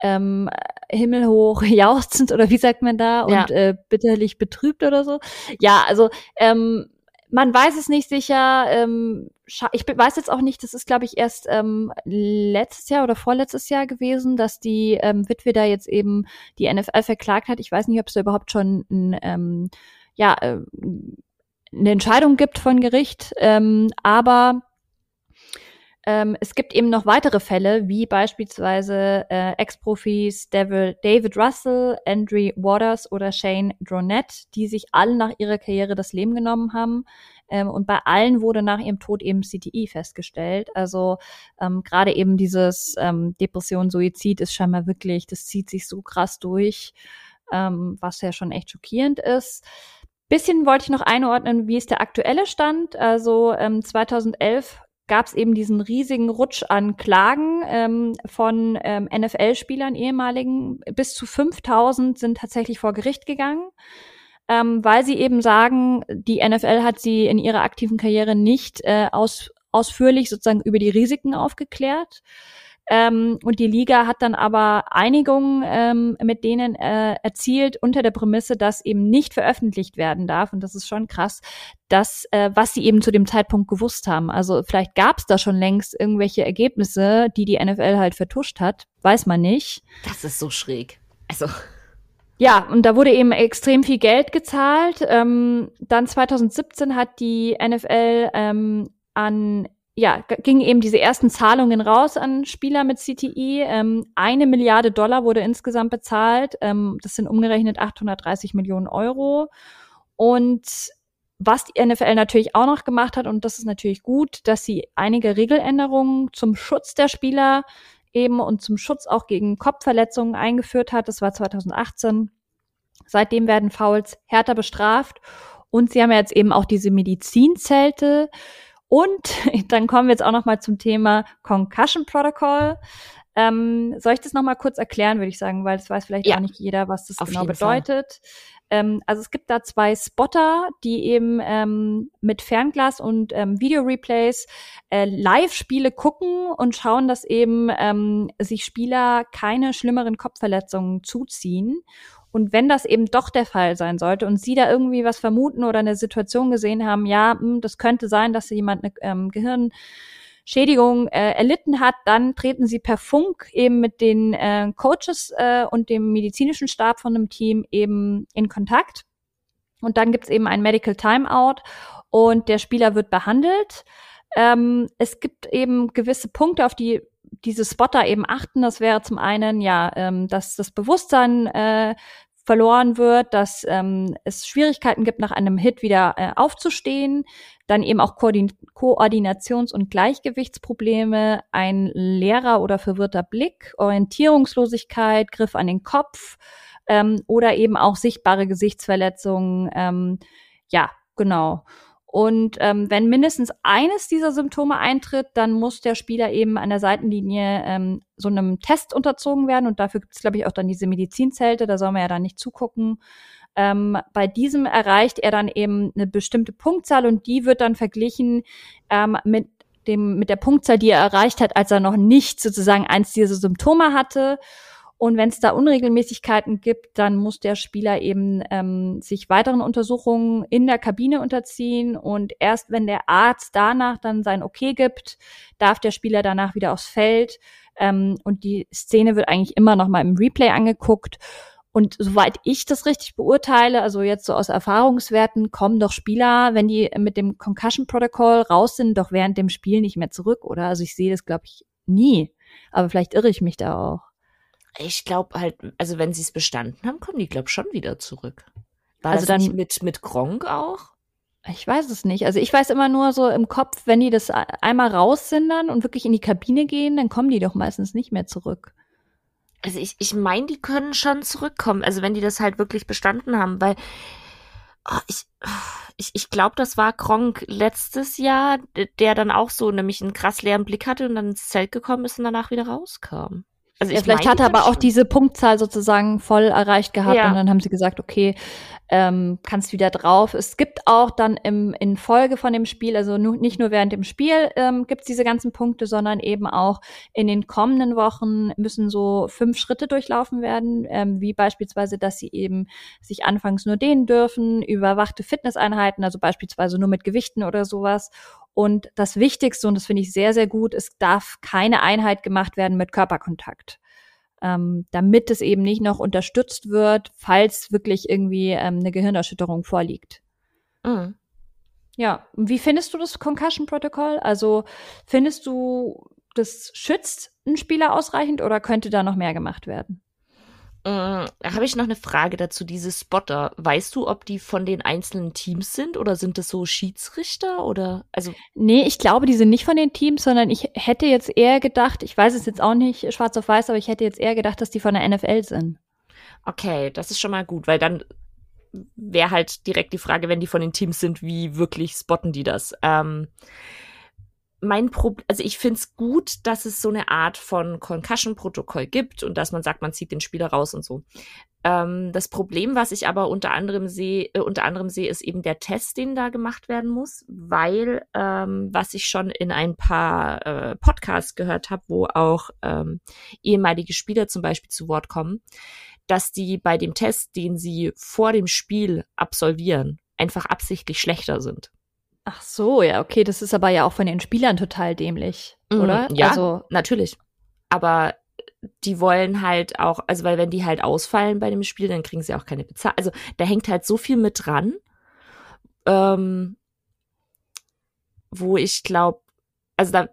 ähm, himmelhoch jauchzend oder wie sagt man da und ja. äh, bitterlich betrübt oder so. Ja, also ähm, man weiß es nicht sicher. Ähm, ich weiß jetzt auch nicht, das ist, glaube ich, erst ähm, letztes Jahr oder vorletztes Jahr gewesen, dass die ähm, Witwe da jetzt eben die NFL verklagt hat. Ich weiß nicht, ob es da überhaupt schon ein, ähm, ja, äh, eine Entscheidung gibt von Gericht. Ähm, aber ähm, es gibt eben noch weitere Fälle, wie beispielsweise äh, Ex-Profis David, Russell, Andrew Waters oder Shane Dronette, die sich alle nach ihrer Karriere das Leben genommen haben. Ähm, und bei allen wurde nach ihrem Tod eben CTI festgestellt. Also ähm, gerade eben dieses ähm, Depression, Suizid ist scheinbar wirklich, das zieht sich so krass durch, ähm, was ja schon echt schockierend ist. Bisschen wollte ich noch einordnen, wie ist der aktuelle Stand? Also ähm, 2011 gab es eben diesen riesigen Rutsch an Klagen ähm, von ähm, NFL-Spielern, ehemaligen. Bis zu 5000 sind tatsächlich vor Gericht gegangen, ähm, weil sie eben sagen, die NFL hat sie in ihrer aktiven Karriere nicht äh, aus, ausführlich sozusagen über die Risiken aufgeklärt. Ähm, und die Liga hat dann aber Einigungen ähm, mit denen äh, erzielt unter der Prämisse, dass eben nicht veröffentlicht werden darf. Und das ist schon krass, dass äh, was sie eben zu dem Zeitpunkt gewusst haben. Also vielleicht gab es da schon längst irgendwelche Ergebnisse, die die NFL halt vertuscht hat, weiß man nicht. Das ist so schräg. Also ja, und da wurde eben extrem viel Geld gezahlt. Ähm, dann 2017 hat die NFL ähm, an ja, gingen eben diese ersten Zahlungen raus an Spieler mit CTI. Ähm, eine Milliarde Dollar wurde insgesamt bezahlt. Ähm, das sind umgerechnet 830 Millionen Euro. Und was die NFL natürlich auch noch gemacht hat, und das ist natürlich gut, dass sie einige Regeländerungen zum Schutz der Spieler eben und zum Schutz auch gegen Kopfverletzungen eingeführt hat. Das war 2018. Seitdem werden Fouls härter bestraft. Und sie haben ja jetzt eben auch diese Medizinzelte. Und dann kommen wir jetzt auch noch mal zum Thema Concussion Protocol. Ähm, soll ich das noch mal kurz erklären, würde ich sagen, weil es weiß vielleicht ja. auch nicht jeder, was das genau bedeutet. Ähm, also es gibt da zwei Spotter, die eben ähm, mit Fernglas und ähm, Videoreplays äh, Live-Spiele gucken und schauen, dass eben ähm, sich Spieler keine schlimmeren Kopfverletzungen zuziehen. Und wenn das eben doch der Fall sein sollte und Sie da irgendwie was vermuten oder eine Situation gesehen haben, ja, mh, hm, das könnte sein, dass jemand eine ähm, Gehirnschädigung äh, erlitten hat, dann treten Sie per Funk eben mit den äh, Coaches äh, und dem medizinischen Stab von einem Team eben in Kontakt. Und dann gibt's eben ein Medical Timeout und der Spieler wird behandelt. Ähm, es gibt eben gewisse Punkte, auf die diese Spotter eben achten. Das wäre zum einen ja, ähm, dass das Bewusstsein äh, verloren wird, dass ähm, es Schwierigkeiten gibt, nach einem Hit wieder äh, aufzustehen, dann eben auch Koordin Koordinations- und Gleichgewichtsprobleme, ein leerer oder verwirrter Blick, Orientierungslosigkeit, Griff an den Kopf ähm, oder eben auch sichtbare Gesichtsverletzungen. Ähm, ja, genau. Und ähm, wenn mindestens eines dieser Symptome eintritt, dann muss der Spieler eben an der Seitenlinie ähm, so einem Test unterzogen werden. Und dafür gibt es, glaube ich, auch dann diese Medizinzelte, da soll man ja dann nicht zugucken. Ähm, bei diesem erreicht er dann eben eine bestimmte Punktzahl und die wird dann verglichen ähm, mit dem, mit der Punktzahl, die er erreicht hat, als er noch nicht sozusagen eins dieser Symptome hatte. Und wenn es da Unregelmäßigkeiten gibt, dann muss der Spieler eben ähm, sich weiteren Untersuchungen in der Kabine unterziehen. Und erst wenn der Arzt danach dann sein Okay gibt, darf der Spieler danach wieder aufs Feld. Ähm, und die Szene wird eigentlich immer noch mal im Replay angeguckt. Und soweit ich das richtig beurteile, also jetzt so aus Erfahrungswerten, kommen doch Spieler, wenn die mit dem Concussion Protocol raus sind, doch während dem Spiel nicht mehr zurück, oder? Also ich sehe das, glaube ich, nie. Aber vielleicht irre ich mich da auch. Ich glaube halt, also wenn sie es bestanden haben, kommen die, glaube schon wieder zurück. War also das dann mit, mit Gronk auch? Ich weiß es nicht. Also ich weiß immer nur so im Kopf, wenn die das einmal raus sind dann und wirklich in die Kabine gehen, dann kommen die doch meistens nicht mehr zurück. Also ich, ich meine, die können schon zurückkommen. Also wenn die das halt wirklich bestanden haben, weil oh, ich, ich, ich glaube, das war Gronk letztes Jahr, der dann auch so nämlich einen krass leeren Blick hatte und dann ins Zelt gekommen ist und danach wieder rauskam. Also ja, vielleicht hat er aber auch diese Punktzahl sozusagen voll erreicht gehabt ja. und dann haben sie gesagt, okay, ähm, kannst wieder drauf. Es gibt auch dann im, in Folge von dem Spiel, also nu, nicht nur während dem Spiel ähm, gibt es diese ganzen Punkte, sondern eben auch in den kommenden Wochen müssen so fünf Schritte durchlaufen werden, ähm, wie beispielsweise, dass sie eben sich anfangs nur dehnen dürfen, überwachte Fitnesseinheiten, also beispielsweise nur mit Gewichten oder sowas und das Wichtigste, und das finde ich sehr, sehr gut, es darf keine Einheit gemacht werden mit Körperkontakt. Ähm, damit es eben nicht noch unterstützt wird, falls wirklich irgendwie ähm, eine Gehirnerschütterung vorliegt. Mhm. Ja, wie findest du das Concussion Protocol? Also findest du, das schützt einen Spieler ausreichend oder könnte da noch mehr gemacht werden? Äh, Habe ich noch eine Frage dazu, diese Spotter. Weißt du, ob die von den einzelnen Teams sind oder sind das so Schiedsrichter oder also? Nee, ich glaube, die sind nicht von den Teams, sondern ich hätte jetzt eher gedacht, ich weiß es jetzt auch nicht schwarz auf weiß, aber ich hätte jetzt eher gedacht, dass die von der NFL sind. Okay, das ist schon mal gut, weil dann wäre halt direkt die Frage, wenn die von den Teams sind, wie wirklich spotten die das? Ähm, mein Problem, also ich finde es gut, dass es so eine Art von Concussion-Protokoll gibt und dass man sagt, man zieht den Spieler raus und so. Ähm, das Problem, was ich aber unter anderem sehe, äh, unter anderem sehe, ist eben der Test, den da gemacht werden muss, weil ähm, was ich schon in ein paar äh, Podcasts gehört habe, wo auch ähm, ehemalige Spieler zum Beispiel zu Wort kommen, dass die bei dem Test, den sie vor dem Spiel absolvieren, einfach absichtlich schlechter sind. Ach so, ja, okay, das ist aber ja auch von den Spielern total dämlich, mhm, oder? Ja, also natürlich. Aber die wollen halt auch, also weil wenn die halt ausfallen bei dem Spiel, dann kriegen sie auch keine Bezahlung. Also da hängt halt so viel mit dran, ähm, wo ich glaube, also da,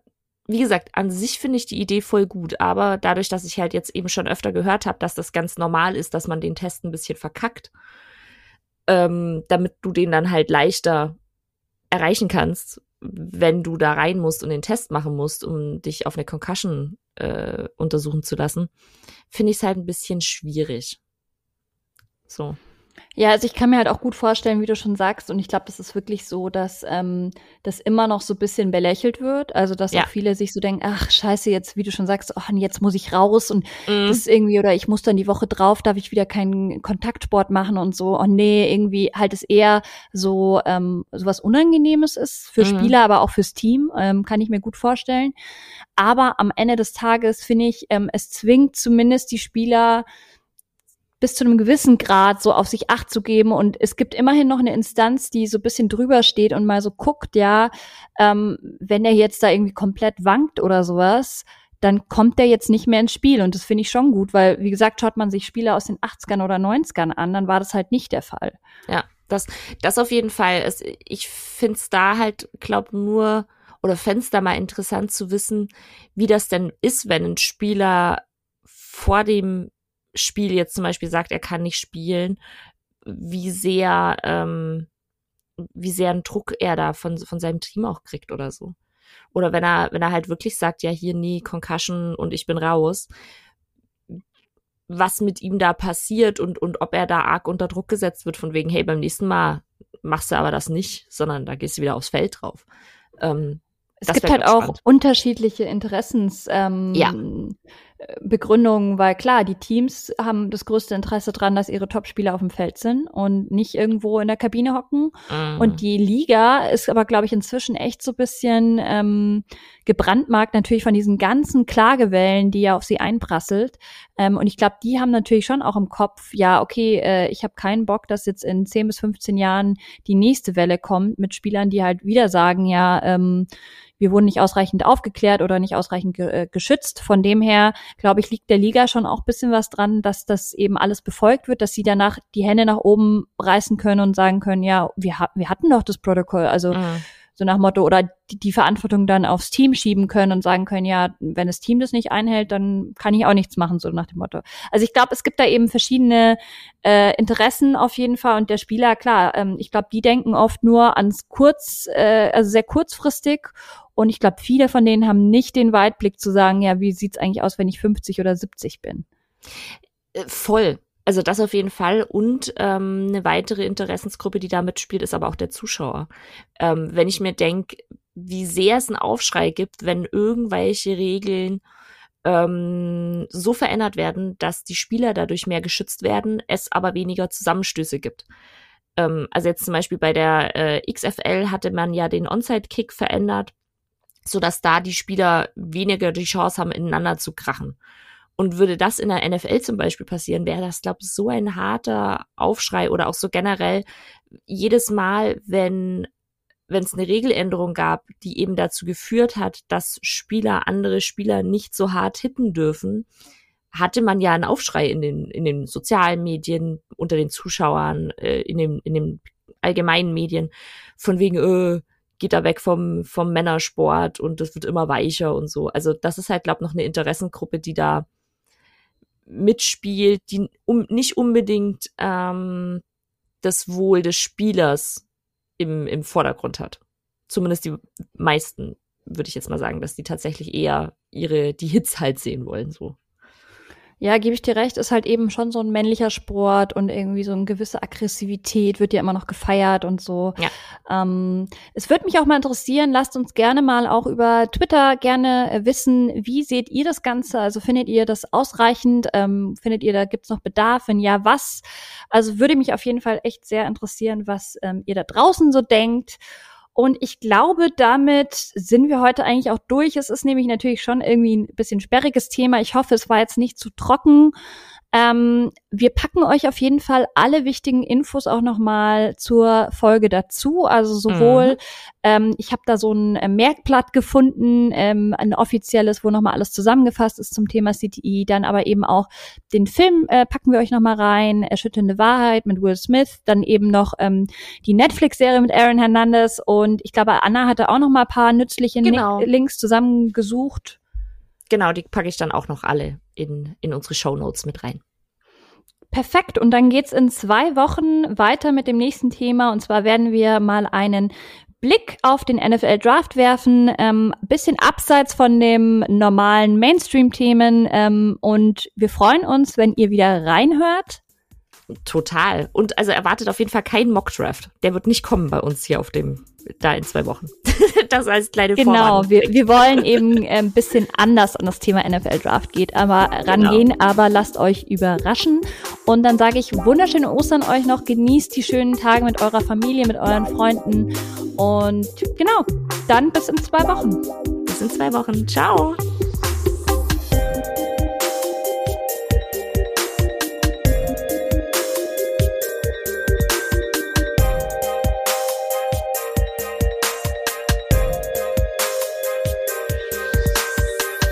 wie gesagt, an sich finde ich die Idee voll gut, aber dadurch, dass ich halt jetzt eben schon öfter gehört habe, dass das ganz normal ist, dass man den Test ein bisschen verkackt, ähm, damit du den dann halt leichter erreichen kannst, wenn du da rein musst und den Test machen musst, um dich auf eine Concussion äh, untersuchen zu lassen, finde ich es halt ein bisschen schwierig. So. Ja, also ich kann mir halt auch gut vorstellen, wie du schon sagst, und ich glaube, das ist wirklich so, dass ähm, das immer noch so ein bisschen belächelt wird. Also dass ja. auch viele sich so denken, ach scheiße, jetzt, wie du schon sagst, oh, jetzt muss ich raus und mhm. das ist irgendwie, oder ich muss dann die Woche drauf, darf ich wieder keinen Kontaktsport machen und so. Oh nee, irgendwie halt es eher so ähm, so was Unangenehmes ist für mhm. Spieler, aber auch fürs Team, ähm, kann ich mir gut vorstellen. Aber am Ende des Tages finde ich, ähm, es zwingt zumindest die Spieler bis zu einem gewissen Grad so auf sich acht zu geben. Und es gibt immerhin noch eine Instanz, die so ein bisschen drüber steht und mal so guckt, ja, ähm, wenn er jetzt da irgendwie komplett wankt oder sowas, dann kommt der jetzt nicht mehr ins Spiel. Und das finde ich schon gut, weil, wie gesagt, schaut man sich Spiele aus den 80ern oder 90ern an, dann war das halt nicht der Fall. Ja, das, das auf jeden Fall. Es, ich finde es da halt, glaub nur, oder fände da mal interessant zu wissen, wie das denn ist, wenn ein Spieler vor dem Spiel jetzt zum Beispiel sagt, er kann nicht spielen, wie sehr, ähm, wie sehr einen Druck er da von, von seinem Team auch kriegt oder so. Oder wenn er, wenn er halt wirklich sagt, ja, hier nie Concussion und ich bin raus, was mit ihm da passiert und, und ob er da arg unter Druck gesetzt wird, von wegen, hey, beim nächsten Mal machst du aber das nicht, sondern da gehst du wieder aufs Feld drauf. Ähm, es gibt halt auch spannend. unterschiedliche Interessens. Ähm, ja. Begründungen, weil klar, die Teams haben das größte Interesse dran, dass ihre Topspieler auf dem Feld sind und nicht irgendwo in der Kabine hocken. Mm. Und die Liga ist aber, glaube ich, inzwischen echt so bisschen ähm, gebrandmarkt natürlich von diesen ganzen Klagewellen, die ja auf sie einprasselt. Ähm, und ich glaube, die haben natürlich schon auch im Kopf, ja, okay, äh, ich habe keinen Bock, dass jetzt in 10 bis 15 Jahren die nächste Welle kommt mit Spielern, die halt wieder sagen, ja, ähm, wir wurden nicht ausreichend aufgeklärt oder nicht ausreichend ge äh, geschützt. Von dem her, glaube ich, liegt der Liga schon auch bisschen was dran, dass das eben alles befolgt wird, dass sie danach die Hände nach oben reißen können und sagen können, ja, wir, ha wir hatten doch das Protokoll. Also mhm so nach Motto, oder die, die, Verantwortung dann aufs Team schieben können und sagen können, ja, wenn das Team das nicht einhält, dann kann ich auch nichts machen, so nach dem Motto. Also ich glaube, es gibt da eben verschiedene äh, Interessen auf jeden Fall und der Spieler, klar, ähm, ich glaube, die denken oft nur ans kurz, äh, also sehr kurzfristig und ich glaube, viele von denen haben nicht den Weitblick zu sagen, ja, wie sieht's eigentlich aus, wenn ich 50 oder 70 bin? Äh, voll. Also das auf jeden Fall. Und ähm, eine weitere Interessensgruppe, die da mitspielt, ist aber auch der Zuschauer. Ähm, wenn ich mir denke, wie sehr es einen Aufschrei gibt, wenn irgendwelche Regeln ähm, so verändert werden, dass die Spieler dadurch mehr geschützt werden, es aber weniger Zusammenstöße gibt. Ähm, also jetzt zum Beispiel bei der äh, XFL hatte man ja den Onside-Kick verändert, sodass da die Spieler weniger die Chance haben, ineinander zu krachen. Und würde das in der NFL zum Beispiel passieren, wäre das, glaube ich, so ein harter Aufschrei oder auch so generell jedes Mal, wenn wenn es eine Regeländerung gab, die eben dazu geführt hat, dass Spieler andere Spieler nicht so hart hitten dürfen, hatte man ja einen Aufschrei in den, in den sozialen Medien, unter den Zuschauern, äh, in, den, in den allgemeinen Medien, von wegen, äh, geht da weg vom, vom Männersport und das wird immer weicher und so. Also das ist halt, glaube ich, noch eine Interessengruppe, die da mitspielt, die um, nicht unbedingt ähm, das Wohl des Spielers im, im Vordergrund hat. Zumindest die meisten, würde ich jetzt mal sagen, dass die tatsächlich eher ihre, die Hits halt sehen wollen, so. Ja, gebe ich dir recht, ist halt eben schon so ein männlicher Sport und irgendwie so eine gewisse Aggressivität wird ja immer noch gefeiert und so. Ja. Ähm, es würde mich auch mal interessieren, lasst uns gerne mal auch über Twitter gerne äh, wissen, wie seht ihr das Ganze? Also findet ihr das ausreichend? Ähm, findet ihr, da gibt's noch Bedarf? Wenn ja, was? Also würde mich auf jeden Fall echt sehr interessieren, was ähm, ihr da draußen so denkt. Und ich glaube, damit sind wir heute eigentlich auch durch. Es ist nämlich natürlich schon irgendwie ein bisschen sperriges Thema. Ich hoffe, es war jetzt nicht zu trocken. Ähm, wir packen euch auf jeden Fall alle wichtigen Infos auch nochmal zur Folge dazu. Also sowohl, mhm. ähm, ich habe da so ein äh, Merkblatt gefunden, ähm, ein offizielles, wo nochmal alles zusammengefasst ist zum Thema CTI, dann aber eben auch den Film äh, packen wir euch nochmal rein, Erschütternde Wahrheit mit Will Smith, dann eben noch ähm, die Netflix-Serie mit Aaron Hernandez und ich glaube, Anna hatte auch nochmal paar nützliche genau. Links zusammengesucht. Genau, die packe ich dann auch noch alle in, in unsere Show Notes mit rein. Perfekt. Und dann geht's in zwei Wochen weiter mit dem nächsten Thema. Und zwar werden wir mal einen Blick auf den NFL Draft werfen, ähm, bisschen abseits von dem normalen Mainstream-Themen. Ähm, und wir freuen uns, wenn ihr wieder reinhört. Total. Und also erwartet auf jeden Fall keinen Mock-Draft. Der wird nicht kommen bei uns hier auf dem, da in zwei Wochen. das als kleine Genau, wir, wir wollen eben ein ähm, bisschen anders an das Thema NFL Draft geht, aber rangehen, genau. aber lasst euch überraschen. Und dann sage ich wunderschöne Ostern euch noch, genießt die schönen Tage mit eurer Familie, mit euren Freunden und genau, dann bis in zwei Wochen. Bis in zwei Wochen. Ciao.